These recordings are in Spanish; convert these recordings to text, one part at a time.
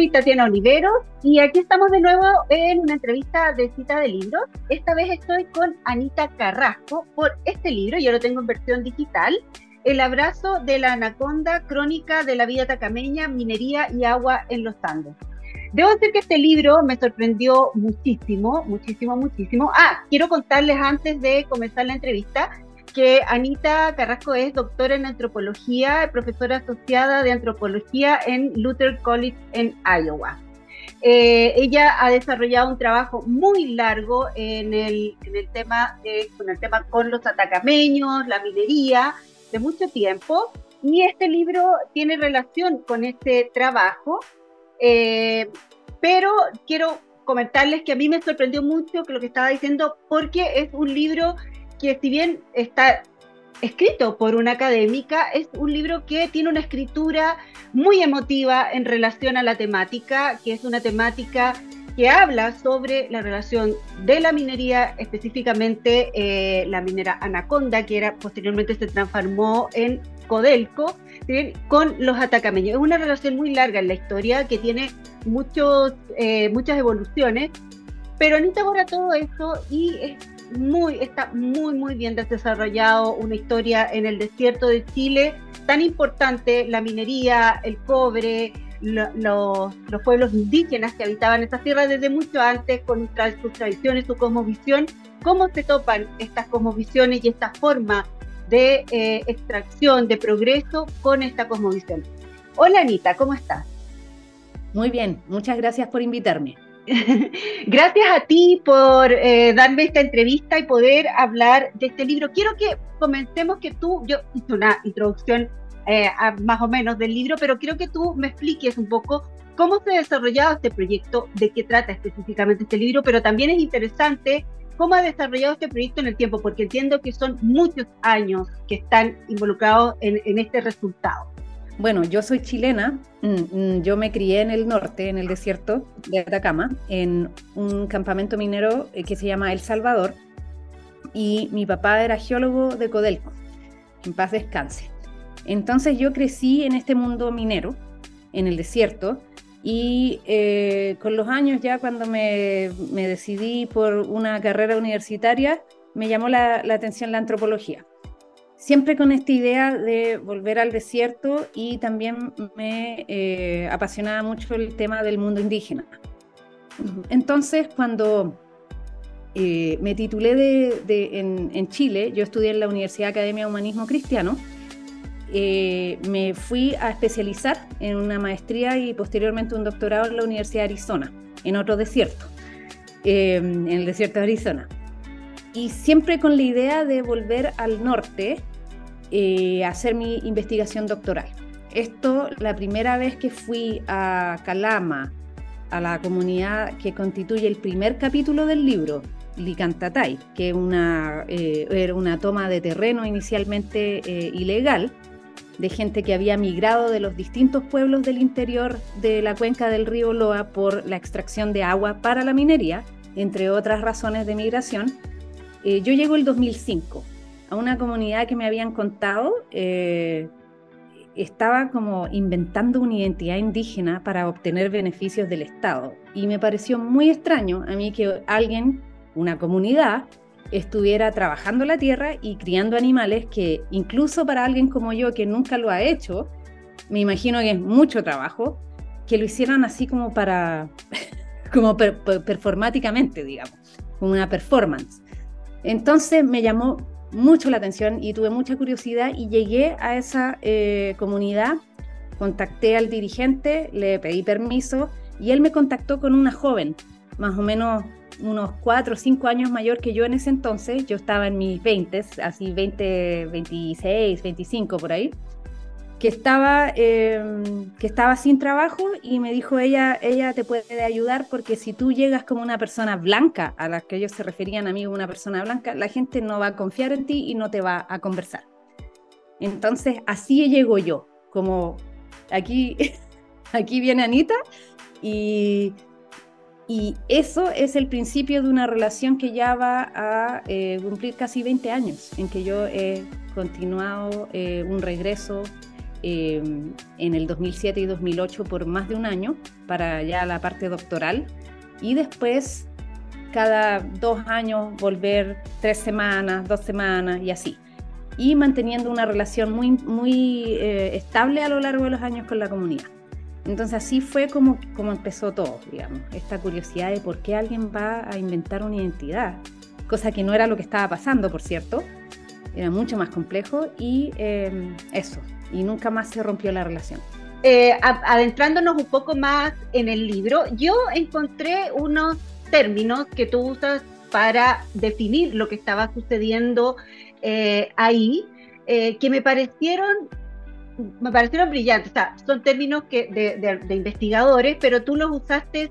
soy Tatiana Olivero y aquí estamos de nuevo en una entrevista de cita de libros. Esta vez estoy con Anita Carrasco por este libro, yo lo tengo en versión digital, El abrazo de la anaconda, crónica de la vida tacameña, minería y agua en los Andes. Debo decir que este libro me sorprendió muchísimo, muchísimo, muchísimo. Ah, quiero contarles antes de comenzar la entrevista que Anita Carrasco es doctora en antropología, profesora asociada de antropología en Luther College en Iowa. Eh, ella ha desarrollado un trabajo muy largo en el, tema con el tema con los atacameños, la minería, de mucho tiempo, y este libro tiene relación con este trabajo, eh, pero quiero comentarles que a mí me sorprendió mucho lo que estaba diciendo, porque es un libro que si bien está escrito por una académica, es un libro que tiene una escritura muy emotiva en relación a la temática, que es una temática que habla sobre la relación de la minería, específicamente eh, la minera Anaconda, que era posteriormente se transformó en Codelco, con los atacameños. Es una relación muy larga en la historia que tiene muchos, eh, muchas evoluciones, pero Anita borra todo eso y es muy, está muy, muy bien desarrollado una historia en el desierto de Chile, tan importante, la minería, el cobre, los pueblos indígenas que habitaban esta tierra desde mucho antes, con sus tradiciones, su cosmovisión, cómo se topan estas cosmovisiones y esta forma de eh, extracción, de progreso con esta cosmovisión. Hola Anita, ¿cómo estás? Muy bien, muchas gracias por invitarme. Gracias a ti por eh, darme esta entrevista y poder hablar de este libro. Quiero que comencemos que tú, yo hice una introducción eh, más o menos del libro, pero quiero que tú me expliques un poco cómo se ha desarrollado este proyecto, de qué trata específicamente este libro, pero también es interesante cómo ha desarrollado este proyecto en el tiempo, porque entiendo que son muchos años que están involucrados en este resultado. Bueno, yo soy chilena, mm, mm, yo me crié en el norte, en el desierto de Atacama, en un campamento minero eh, que se llama El Salvador, y mi papá era geólogo de Codelco, en paz descanse. Entonces yo crecí en este mundo minero, en el desierto, y eh, con los años ya cuando me, decidí por una carrera universitaria, me llamó la atención la antropología siempre con esta idea de volver al desierto y también me eh, apasionaba mucho el tema del mundo indígena. Entonces, cuando eh, me titulé de, en, Chile, yo estudié en la Universidad Academia de Humanismo Cristiano, eh, me fui a especializar en una maestría y posteriormente un doctorado en la Universidad de Arizona, en otro desierto, en el desierto de Arizona. Y siempre con la idea de volver al norte eh, hacer mi investigación doctoral. Esto, la primera vez que fui a Calama, a la comunidad que constituye el primer capítulo del libro, Licantatay, que eh, era una toma de terreno inicialmente eh, ilegal, de gente que había migrado de los distintos pueblos del interior de la cuenca del río Loa por la extracción de agua para la minería, entre otras razones de migración. yo llego el 2005 a una comunidad que me habían contado, eh, estaba como inventando una identidad indígena para obtener beneficios del Estado. Y me pareció muy extraño a mí que alguien, una comunidad, estuviera trabajando la tierra y criando animales que incluso para alguien como yo que nunca lo ha hecho, me imagino que es mucho trabajo, que lo hicieran así como para, como performáticamente, digamos, como una performance. Entonces me llamó mucho la atención y tuve mucha curiosidad y llegué a esa eh, comunidad, contacté al dirigente, le pedí permiso y él me contactó con una joven, más o menos unos 4 o 5 años mayor que yo en ese entonces, yo estaba en mis 20, así 20, 26, 25 por ahí que estaba, em, que estaba sin trabajo y me dijo ella, ella te puede ayudar porque si tú llegas como una persona blanca, a la que ellos se referían a mí como una persona blanca, la gente no va a confiar en ti y no te va a conversar. Entonces así llego yo, como aquí, aquí viene Anita y, y eso es el principio de una relación que ya va a eh, cumplir casi 20 años, en que yo he continuado eh, un regreso eh, en el 2007 y 2008 por más de un año para ya la parte doctoral y después cada dos años volver tres semanas, dos semanas y así. Y manteniendo una relación muy, muy eh, estable a lo largo de los años con la comunidad. Entonces así fue como, como empezó todo, digamos, esta curiosidad de por qué alguien va a inventar una identidad, cosa que no era lo que estaba pasando, por cierto, era mucho más complejo y em, eso, y nunca más se rompió la relación. Eh, adentrándonos un poco más en el libro, yo encontré unos términos que tú usas para definir lo que estaba sucediendo eh, ahí, eh, que me parecieron me parecieron brillantes. O sea, son términos que de, investigadores, pero tú los usaste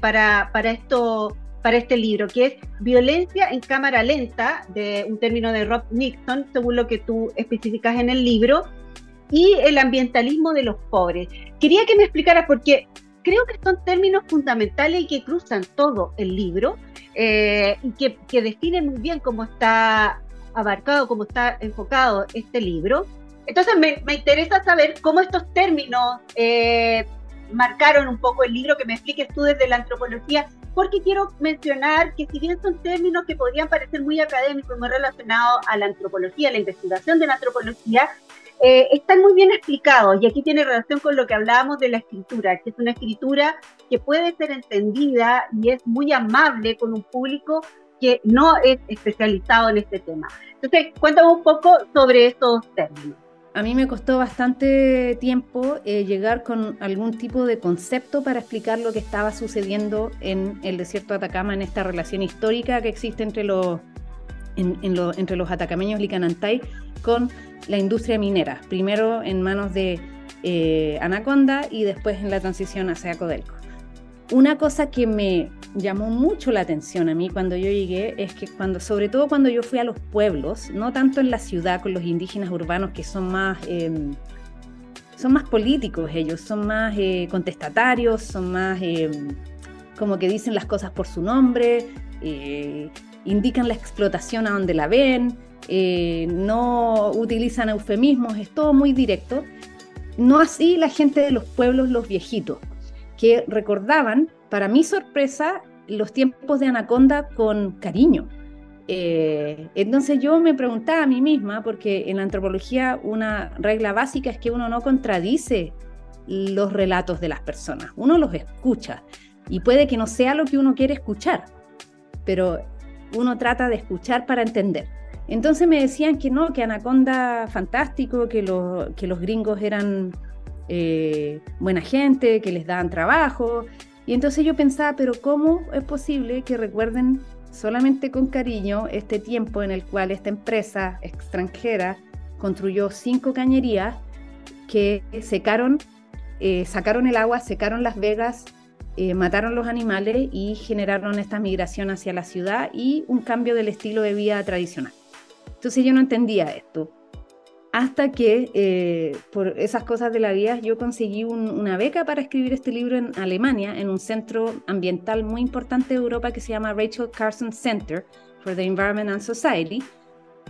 para, para esto para este libro, que es Violencia en cámara lenta, de un término de Rob Nixon, según lo que tú especificas en el libro, y el ambientalismo de los pobres. Quería que me explicaras porque creo que son términos fundamentales y que cruzan todo el libro eh, y que, definen muy bien cómo está abarcado, cómo está enfocado este libro. Entonces me, interesa saber cómo estos términos eh, marcaron un poco el libro, que me expliques tú desde la antropología, porque quiero mencionar que si bien son términos que podrían parecer muy académicos, muy relacionados a la antropología, a la investigación de la antropología, eh, están muy bien explicados y aquí tiene relación con lo que hablábamos de la escritura, que es una escritura que puede ser entendida y es muy amable con un público que no es especializado en este tema. Entonces, cuéntame un poco sobre estos términos a mí me costó bastante tiempo eh, llegar con algún tipo de concepto para explicar lo que estaba sucediendo en el desierto de Atacama, en esta relación histórica que existe entre los, entre los atacameños licanantay con la industria minera, primero en manos de eh, Anaconda y después en la transición hacia Codelco. Una cosa que me llamó mucho la atención a mí cuando yo llegué es que cuando, sobre todo cuando yo fui a los pueblos, no tanto en la ciudad con los indígenas urbanos que son más, em, son más políticos ellos, son más eh, contestatarios, son más em, como que dicen las cosas por su nombre, eh, indican la explotación a donde la ven, eh, no utilizan eufemismos, es todo muy directo. No así la gente de los pueblos, los viejitos que recordaban, para mi sorpresa, los tiempos de Anaconda con cariño. Eh, entonces yo me preguntaba a mí misma, porque en la antropología una regla básica es que uno no contradice los relatos de las personas, uno los escucha y puede que no sea lo que uno quiere escuchar, pero uno trata de escuchar para entender. Entonces me decían que no, que Anaconda fantástico, que, los gringos eran eh, buena gente, que les daban trabajo. Y entonces yo pensaba, pero ¿cómo es posible que recuerden solamente con cariño este tiempo en el cual esta empresa extranjera construyó cinco cañerías que secaron, eh, sacaron el agua, secaron las vegas, eh, mataron los animales y generaron esta migración hacia la ciudad y un cambio del estilo de vida tradicional. Entonces yo no entendía esto hasta que eh, por esas cosas de la vida yo conseguí una beca para escribir este libro en Alemania, en un centro ambiental muy importante de Europa que se llama Rachel Carson Center for the Environment and Society.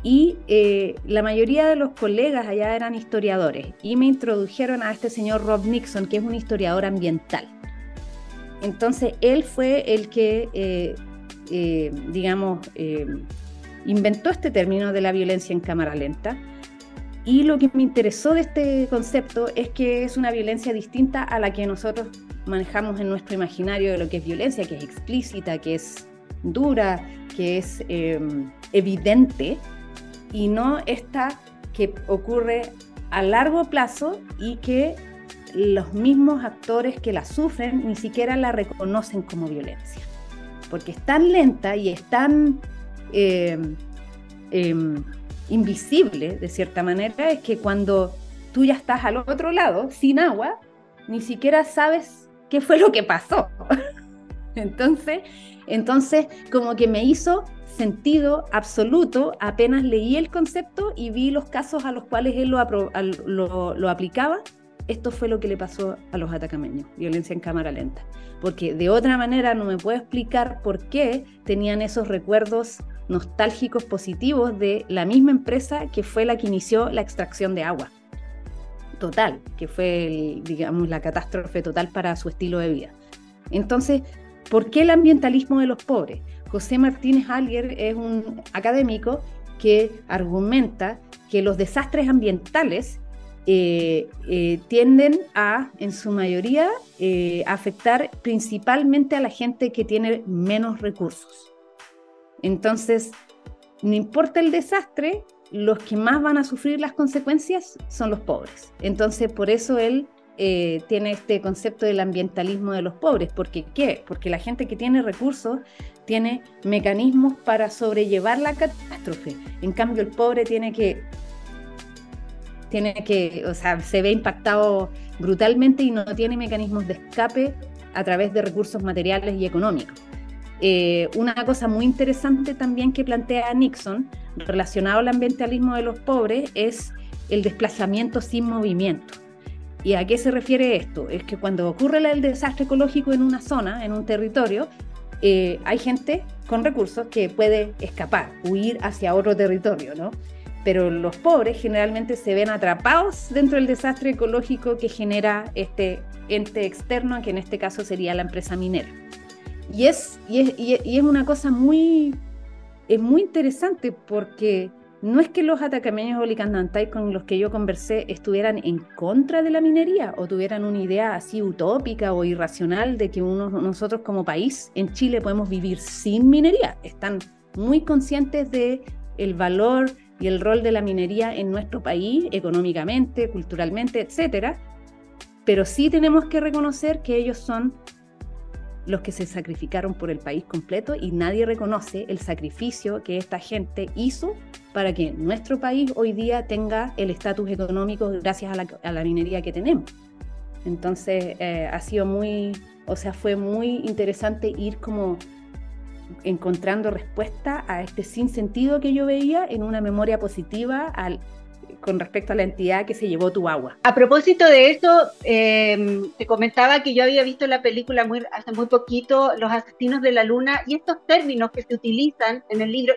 Y eh, la mayoría de los colegas allá eran historiadores y me introdujeron a este señor Rob Nixon, que es un historiador ambiental. Entonces, él fue el que, eh, digamos, inventó este término de la violencia en cámara lenta. Y lo que me interesó de este concepto es que es una violencia distinta a la que nosotros manejamos en nuestro imaginario de lo que es violencia, que es explícita, que es dura, que es em, evidente, y no esta que ocurre a largo plazo y que los mismos actores que la sufren ni siquiera la reconocen como violencia, porque es tan lenta y es tan... Em, em, invisible, de cierta manera, es que cuando tú ya estás al otro lado, sin agua, ni siquiera sabes qué fue lo que pasó. entonces, entonces, como que me hizo sentido absoluto apenas leí el concepto y vi los casos a los cuales él lo, lo aplicaba. Esto fue lo que le pasó a los atacameños, violencia en cámara lenta. Porque de otra manera no me puedo explicar por qué tenían esos recuerdos nostálgicos positivos de la misma empresa que fue la que inició la extracción de agua. total, que fue, digamos, la catástrofe total para su estilo de vida. Entonces, ¿por qué el ambientalismo de los pobres? José Martínez Alger es un académico que argumenta que los desastres ambientales eh, eh, tienden a, en su mayoría, eh, afectar principalmente a la gente que tiene menos recursos. Entonces, no importa el desastre, los que más van a sufrir las consecuencias son los pobres. Entonces, por eso él tiene este concepto del ambientalismo de los pobres. ¿Por qué? Porque la gente que tiene recursos tiene mecanismos para sobrellevar la catástrofe. En cambio, el pobre tiene que tiene que, o sea, se ve impactado brutalmente y no tiene mecanismos de escape a través de recursos materiales y económicos. Eh, una cosa muy interesante también que plantea Nixon relacionado al ambientalismo de los pobres es el desplazamiento sin movimiento. ¿Y a qué se refiere esto? Es que cuando ocurre el desastre ecológico en una zona, en un territorio, eh, hay gente con recursos que puede escapar, huir hacia otro territorio, ¿no? pero los pobres generalmente se ven atrapados dentro del desastre ecológico que genera este ente externo, que en este caso sería la empresa minera. Y es, y es, una cosa muy, es muy interesante porque no es que los atacameños o licandantay con los que yo conversé estuvieran en contra de la minería o tuvieran una idea así utópica o irracional de que uno, nosotros como país en Chile podemos vivir sin minería. Están muy conscientes de el valor y el rol de la minería en nuestro país, económicamente, culturalmente, etcétera. Pero sí tenemos que reconocer que ellos son los que se sacrificaron por el país completo y nadie reconoce el sacrificio que esta gente hizo para que nuestro país hoy día tenga el estatus económico gracias a la, minería que tenemos. Entonces eh, ha sido muy, o sea, fue muy interesante ir como encontrando respuesta a este sinsentido que yo veía en una memoria positiva al, con respecto a la entidad que se llevó tu agua. A propósito de eso, em, te comentaba que yo había visto la película muy, hace muy poquito, Los Asesinos de la Luna, y estos términos que se utilizan en el libro,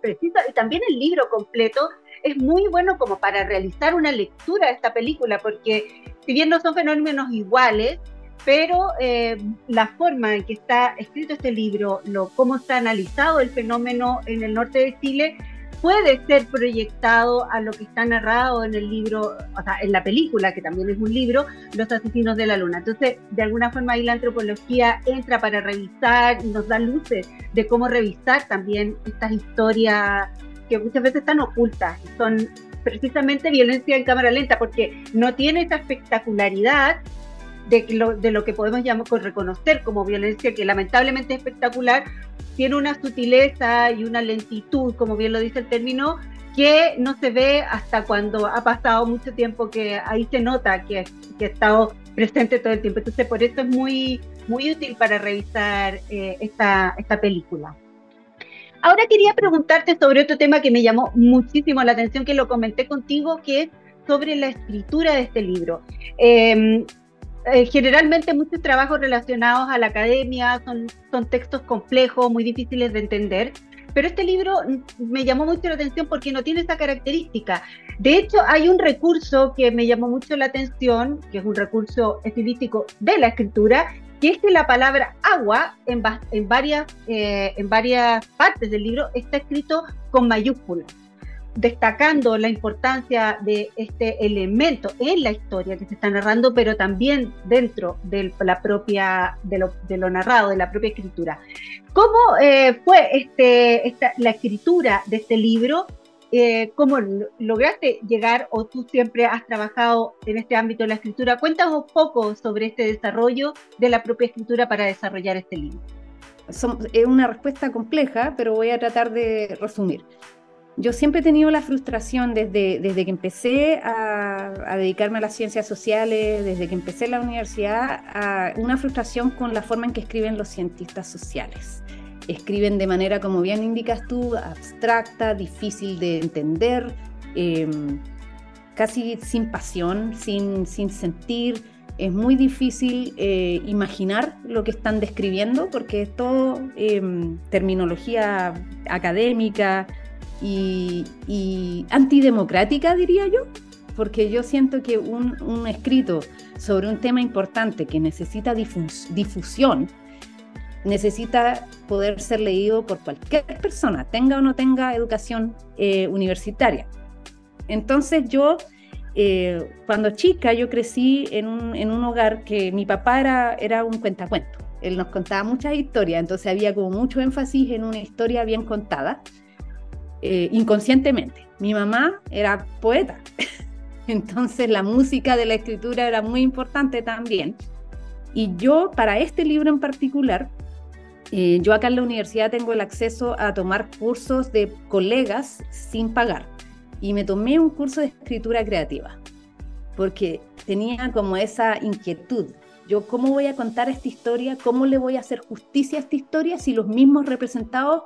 preciso, y también el libro completo, es muy bueno como para realizar una lectura de esta película, porque si bien no son fenómenos iguales, pero eh, la forma en que está escrito este libro, lo, cómo está analizado el fenómeno en el norte de Chile, puede ser proyectado a lo que está narrado en el libro, o sea, en la película, que también es un libro, Los Asesinos de la Luna. Entonces, de alguna forma ahí la antropología entra para revisar y nos da luces de cómo revisar también estas historias que muchas veces están ocultas, son precisamente violencia en cámara lenta, porque no tiene esa espectacularidad de lo, de lo que podemos reconocer como violencia, que lamentablemente es espectacular, tiene una sutileza y una lentitud, como bien lo dice el término, que no se ve hasta cuando ha pasado mucho tiempo, que ahí se nota que, que ha estado presente todo el tiempo. Entonces, por eso es muy, muy útil para revisar eh, esta, esta película. Ahora quería preguntarte sobre otro tema que me llamó muchísimo la atención, que lo comenté contigo, que es sobre la escritura de este libro. Eh, eh, generalmente muchos trabajos relacionados a la academia son, son textos complejos, muy difíciles de entender, pero este libro me llamó mucho la atención porque no tiene esa característica. De hecho, hay un recurso que me llamó mucho la atención, que es un recurso estilístico de la escritura, que es que la palabra agua en, varias, eh, en varias partes del libro está escrito con mayúsculas destacando la importancia de este elemento en la historia que se está narrando, pero también dentro de la propia, de lo, narrado, de la propia escritura. ¿Cómo eh, fue este, la escritura de este libro? Eh, ¿Cómo lograste llegar o tú siempre has trabajado en este ámbito de la escritura? Cuéntanos un poco sobre este desarrollo de la propia escritura para desarrollar este libro. es una respuesta compleja, pero voy a tratar de resumir yo siempre he tenido la frustración desde, desde que empecé a, dedicarme a las ciencias sociales, desde que empecé la universidad, a una frustración con la forma en que escriben los cientistas sociales. Escriben de manera, como bien indicas tú, abstracta, difícil de entender, em, casi sin pasión, sin, sin sentir. Es muy difícil eh, imaginar lo que están describiendo porque es todo em, terminología académica, y, antidemocrática, diría yo, porque yo siento que un, escrito sobre un tema importante que necesita difusión, necesita poder ser leído por cualquier persona, tenga o no tenga educación eh, universitaria. Entonces yo, eh, cuando chica, yo crecí en un, hogar que mi papá era, era un cuentacuento. Él nos contaba muchas historias, entonces había como mucho énfasis en una historia bien contada, eh, inconscientemente. Mi mamá era poeta, entonces la música de la escritura era muy importante también. Y yo, para este libro en particular, eh, yo acá en la universidad tengo el acceso a tomar cursos de colegas sin pagar. Y me tomé un curso de escritura creativa, porque tenía como esa inquietud. Yo, ¿cómo voy a contar esta historia? ¿Cómo le voy a hacer justicia a esta historia si los mismos representados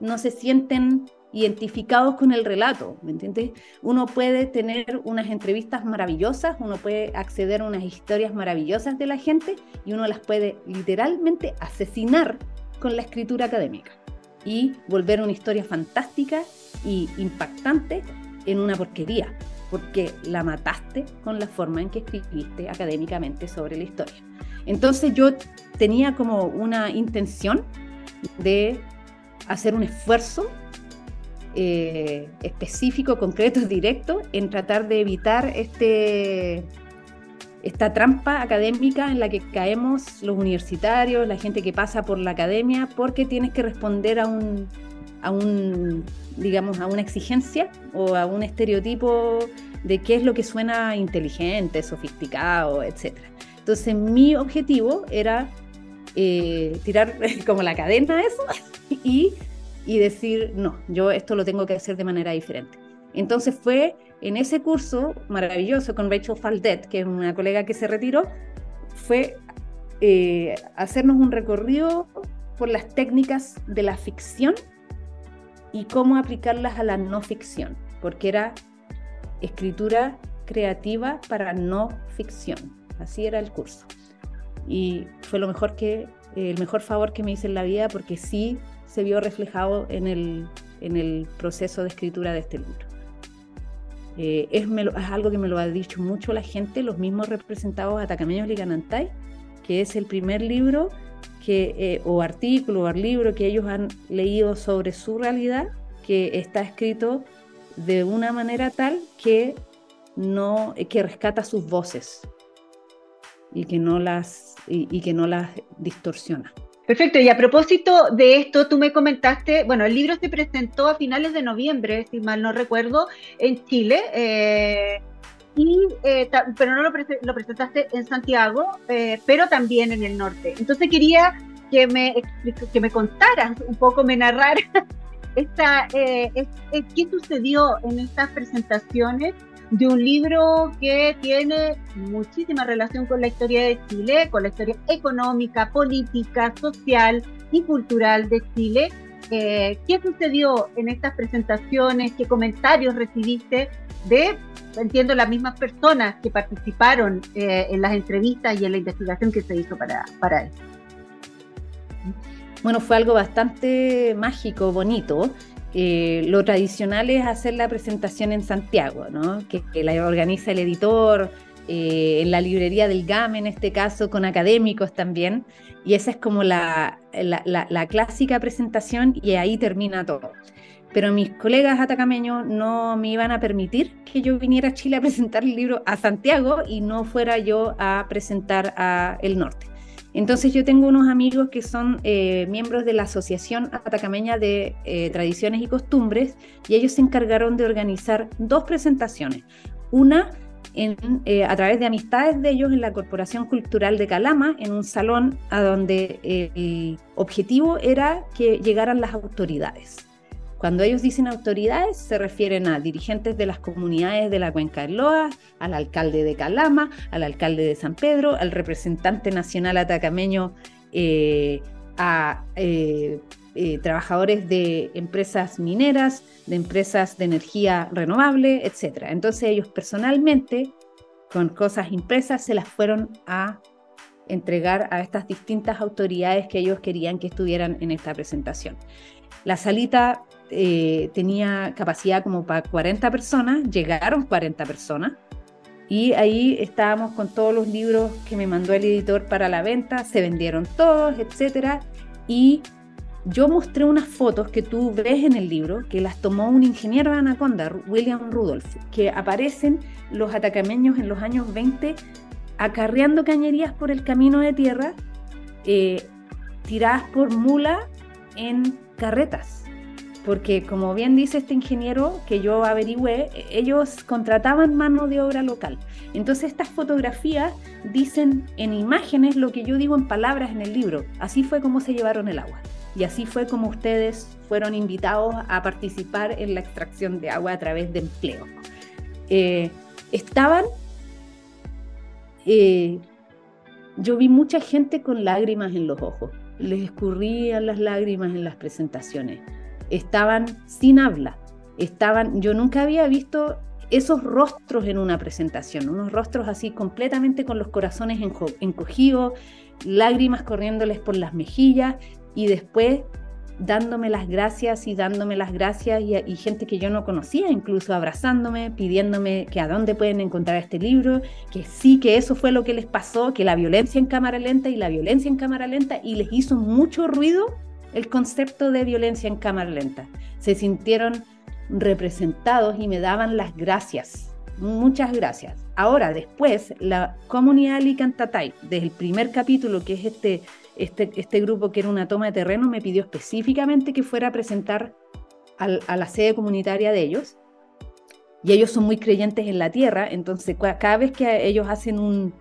no se sienten identificados con el relato, ¿me entiendes? Uno puede tener unas entrevistas maravillosas, uno puede acceder a unas historias maravillosas de la gente y uno las puede literalmente asesinar con la escritura académica y volver una historia fantástica y impactante en una porquería, porque la mataste con la forma en que escribiste académicamente sobre la historia. Entonces yo tenía como una intención de hacer un esfuerzo eh, específico, concreto, directo en tratar de evitar este, esta trampa académica en la que caemos los universitarios, la gente que pasa por la academia, porque tienes que responder a un, a un, digamos, a una exigencia o a un estereotipo de qué es lo que suena inteligente, sofisticado, etc. Entonces mi objetivo era eh, tirar como la cadena eso y, y decir, no, yo esto lo tengo que hacer de manera diferente. Entonces fue en ese curso maravilloso con Rachel Faldet, que es una colega que se retiró, fue eh, hacernos un recorrido por las técnicas de la ficción y cómo aplicarlas a la no ficción, porque era escritura creativa para no ficción. Así era el curso. Y fue lo mejor que, el mejor favor que me hice en la vida porque sí se vio reflejado en el, en el proceso de escritura de este libro. Eh, es, algo que me lo ha dicho mucho la gente, los mismos representados Atacameños Liganantay, que es el primer libro que, eh, o artículo o libro que ellos han leído sobre su realidad, que está escrito de una manera tal que, no, que rescata sus voces y que no las, y que no las distorsiona. Perfecto, y a propósito de esto, tú me comentaste, bueno, el libro se presentó a finales de noviembre, si mal no recuerdo, en Chile, eh, y, eh, pero no lo, presentaste en Santiago, eh, pero también en el norte. Entonces quería que me, que me contaras un poco, me narraras esta, qué sucedió en estas presentaciones de un libro que tiene muchísima relación con la historia de Chile, con la historia económica, política, social y cultural de Chile. Eh, ¿Qué sucedió en estas presentaciones? ¿Qué comentarios recibiste de, entiendo, las mismas personas que participaron eh, en las entrevistas y en la investigación que se hizo para, para él? Bueno, fue algo bastante mágico, bonito. Eh, lo tradicional es hacer la presentación en Santiago, ¿no? que, la organiza el editor, eh, en la librería del GAM en este caso, con académicos también, y esa es como la, la, clásica presentación y ahí termina todo. Pero mis colegas atacameños no me iban a permitir que yo viniera a Chile a presentar el libro a Santiago y no fuera yo a presentar a el norte. Entonces yo tengo unos amigos que son eh, miembros de la Asociación Atacameña de eh, Tradiciones y Costumbres y ellos se encargaron de organizar dos presentaciones. Una eh, a través de amistades de ellos en la Corporación Cultural de Calama, en un salón a donde el objetivo era que llegaran las autoridades. Cuando ellos dicen autoridades, se refieren a dirigentes de las comunidades de la Cuenca del Loa, al alcalde de Calama, al alcalde de San Pedro, al representante nacional atacameño, eh, a eh, eh, trabajadores de empresas mineras, de empresas de energía renovable, etc. Entonces ellos personalmente, con cosas impresas, se las fueron a entregar a estas distintas autoridades que ellos querían que estuvieran en esta presentación. La salita eh, tenía capacidad como para 40 personas, llegaron 40 personas, Y ahí estábamos con todos los libros que me mandó el editor para la venta, se vendieron todos, etc. Y yo mostré unas fotos que tú ves en el libro, que las tomó un ingeniero de Anaconda, William Rudolph, que aparecen los atacameños en los años 20 acarreando cañerías por el camino de tierra, eh, tiradas por mula en carretas. Porque como bien dice este ingeniero que yo averigüé, ellos contrataban mano de obra local. Entonces estas fotografías dicen en imágenes lo que yo digo en palabras en el libro. Así fue como se llevaron el agua. Y así fue como ustedes fueron invitados a participar en la extracción de agua a través de empleo. Eh, estaban, eh, yo vi mucha gente con lágrimas en los ojos, les escurrían las lágrimas en las presentaciones, estaban sin habla, estaban, yo nunca había visto esos rostros en una presentación, unos rostros así completamente con los corazones encogidos, lágrimas corriéndoles por las mejillas y después dándome las gracias y dándome las gracias y, gente que yo no conocía, incluso abrazándome, pidiéndome que a dónde pueden encontrar este libro, que sí, que eso fue lo que les pasó, que la violencia en cámara lenta y la violencia en cámara lenta, y les hizo mucho ruido el concepto de violencia en cámara lenta. Se sintieron representados y me daban las gracias. Muchas gracias. Ahora, después, la comunidad Alicantatay, desde el primer capítulo, que es este este, este, grupo que era una toma de terreno me pidió específicamente que fuera a presentar a la sede comunitaria de ellos. Y ellos son muy creyentes en la tierra, entonces cada vez que ellos hacen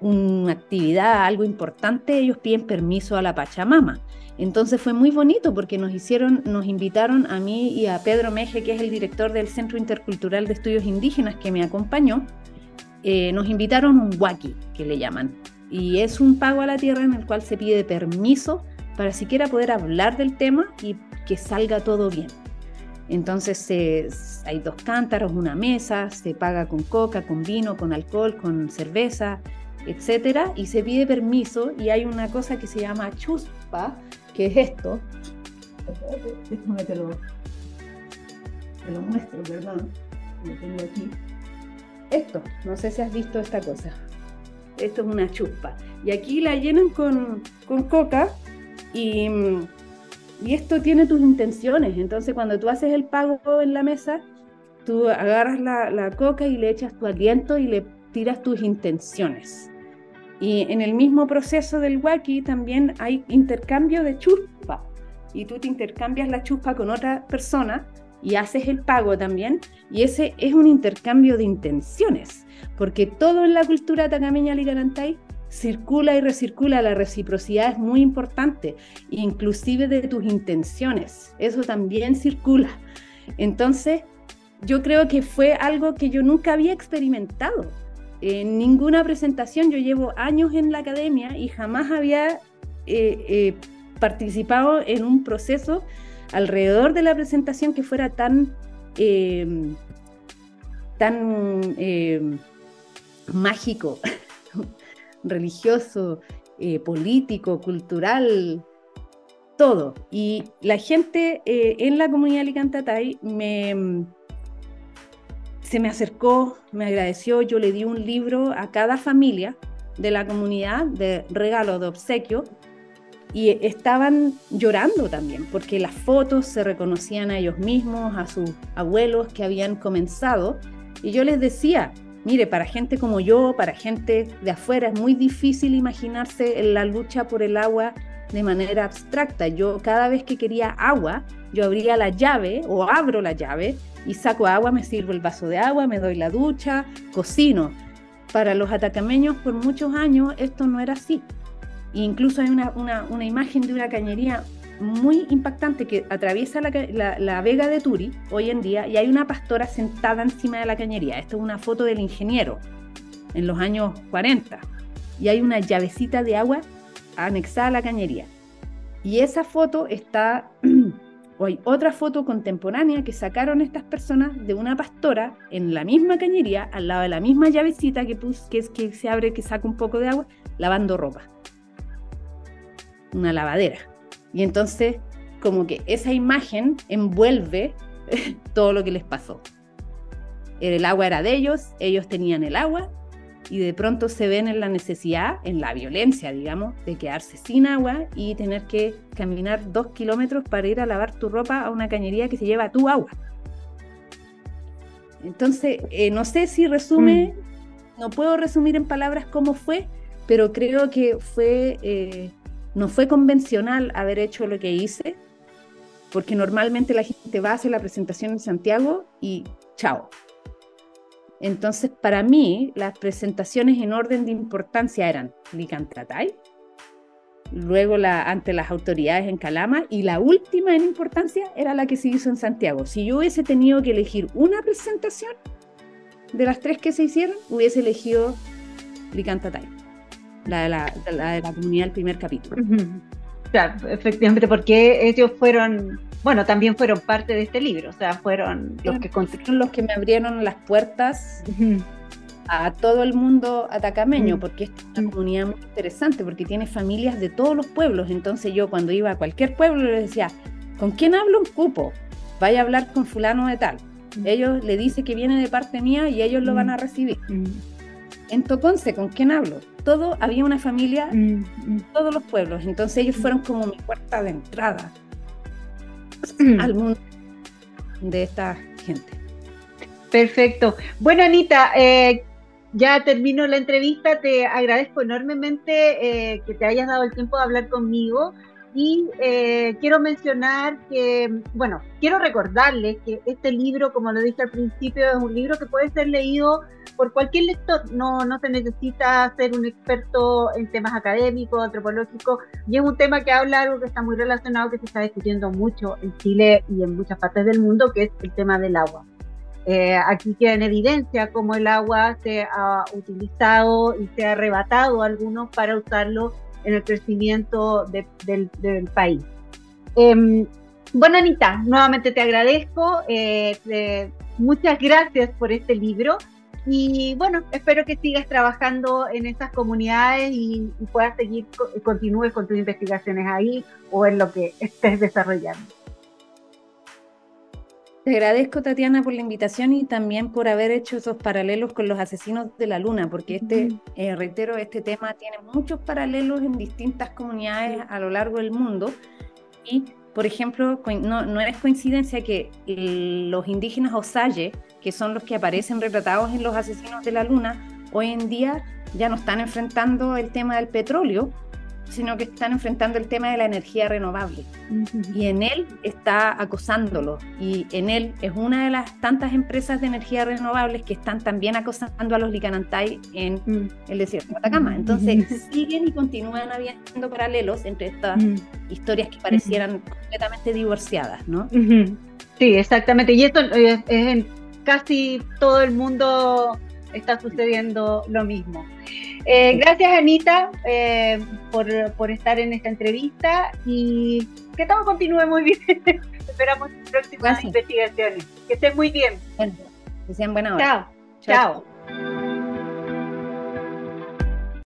una actividad, algo importante, ellos piden permiso a la Pachamama. Entonces fue muy bonito porque nos hicieron, nos invitaron a mí y a Pedro Meje, que es el director del Centro Intercultural de Estudios Indígenas que me acompañó, eh, nos invitaron un waki, que le llaman, y es un pago a la tierra en el cual se pide permiso para siquiera poder hablar del tema y que salga todo bien. Entonces hay dos cántaros, una mesa, se paga con coca, con vino, con alcohol, con cerveza, etcétera, y se pide permiso y hay una cosa que se llama chuspa, que es esto. Déjame te te lo muestro, perdón. Lo tengo aquí. Esto, no sé si has visto esta cosa esto es una chuspa. Y aquí la llenan con, coca y, y, esto tiene tus intenciones. Entonces cuando tú haces el pago en la mesa, tú agarras la, coca y le echas tu aliento y le tiras tus intenciones. Y en el mismo proceso del waki también hay intercambio de chuspa. Y tú te intercambias la chuspa con otra persona y haces el pago también. Y ese es un intercambio de intenciones porque todo en la cultura tacameña ligarantay circula y recircula, la reciprocidad es muy importante, inclusive de tus intenciones, eso también circula. Entonces, yo creo que fue algo que yo nunca había experimentado. En ninguna presentación, yo llevo años en la academia y jamás había eh, eh, participado en un proceso alrededor de la presentación que fuera tan, eh, tan mágico, religioso, eh, político, cultural, todo. Y la gente eh, en la comunidad Alicantatay se me acercó, me agradeció, yo le di un libro a cada familia de la comunidad de regalo de obsequio y estaban llorando también porque las fotos se reconocían a ellos mismos, a sus abuelos que habían comenzado y yo les decía, Mire, para gente como yo, para gente de afuera, es muy difícil imaginarse la lucha por el agua de manera abstracta. Yo cada vez que quería agua, yo abría la llave o abro la llave y saco agua, me sirvo el vaso de agua, me doy la ducha, cocino. Para los atacameños por muchos años esto no era así. Incluso hay una, imagen de una cañería muy impactante que atraviesa la, vega de Turi hoy en día y hay una pastora sentada encima de la cañería. Esta es una foto del ingeniero en los años 40 y hay una llavecita de agua anexada a la cañería. Y esa foto está, o hay otra foto contemporánea que sacaron estas personas de una pastora en la misma cañería, al lado de la misma llavecita que, es, que se abre, que saca un poco de agua, lavando ropa. Una lavadera. Y entonces, como que esa imagen envuelve todo lo que les pasó. el agua era de ellos, ellos tenían el agua y de pronto se ven en la necesidad, en la violencia, digamos, de quedarse sin agua y tener que caminar dos kilómetros para ir a lavar tu ropa a una cañería que se lleva tu agua. Entonces, eh, no sé si resume, mm. no puedo resumir en palabras cómo fue, pero creo que fue, eh, no fue convencional haber hecho lo que hice, porque normalmente la gente va a hacer la presentación en Santiago y chao, entonces, para mí, las presentaciones en orden de importancia eran Licantratay, luego la, ante las autoridades en Calama y la última en importancia era la que se hizo en Santiago. Si yo hubiese tenido que elegir una presentación de las tres que se hicieron, hubiese elegido Licantatay, la de la, la, de la comunidad del primer capítulo. Claro, efectivamente, porque ellos fueron bueno, también fueron parte de este libro, o sea, fueron los que construyeron los que me abrieron las puertas a todo el mundo atacameño, porque es una comunidad muy interesante, porque tiene familias de todos los pueblos, entonces yo cuando iba a cualquier pueblo les decía, ¿con quién hablo un cupo? Vaya a hablar con fulano de tal. Ellos le dicen que viene de parte mía y ellos lo van a recibir. En Toconce, ¿con quién hablo? Todo, había una familia, todos los pueblos, entonces ellos fueron como mi puerta de entrada al mundo de esta gente. Perfecto. Bueno, Anita, eh, ya termino la entrevista. Te agradezco enormemente eh, que te hayas dado el tiempo de hablar conmigo. Y eh, quiero mencionar que, bueno, quiero recordarles que este libro, como lo dije al principio, es un libro que puede ser leído por cualquier lector. No, no se necesita ser un experto en temas académicos, antropológicos, y es un tema que habla algo que está muy relacionado, que se está discutiendo mucho en Chile y en muchas partes del mundo, que es el tema del agua. Eh, aquí queda en evidencia cómo el agua se ha utilizado y se ha arrebatado a algunos para usarlo en el crecimiento del, país. Em, bueno, Anita, nuevamente te agradezco. Eh, muchas gracias por este libro. Y bueno, espero que sigas trabajando en esas comunidades y, y puedas seguir, continúes con tus investigaciones ahí o en lo que estés desarrollando. Te agradezco, Tatiana, por la invitación y también por haber hecho esos paralelos con los asesinos de la luna, porque este, eh, reitero, este tema tiene muchos paralelos en distintas comunidades a lo largo del mundo. Y, por ejemplo, no, no es coincidencia que los indígenas Osage, que son los que aparecen retratados en los asesinos de la luna, hoy en día ya no están enfrentando el tema del petróleo, sino que están enfrentando el tema de la energía renovable. Y en él está acosándolo. Y en él es una de las tantas empresas de energía renovables que están también acosando a los licanantay en mm. el desierto de Atacama. Entonces siguen y continúan habiendo paralelos entre estas historias que parecieran completamente divorciadas, ¿no? Sí, exactamente. Y esto es en casi todo el mundo está sucediendo lo mismo. Eh, gracias Anita eh, por, estar en esta entrevista y que todo continúe muy bien. Esperamos próximas investigaciones. Que estén muy bien. Bueno, que sean buenas Chao. Chao.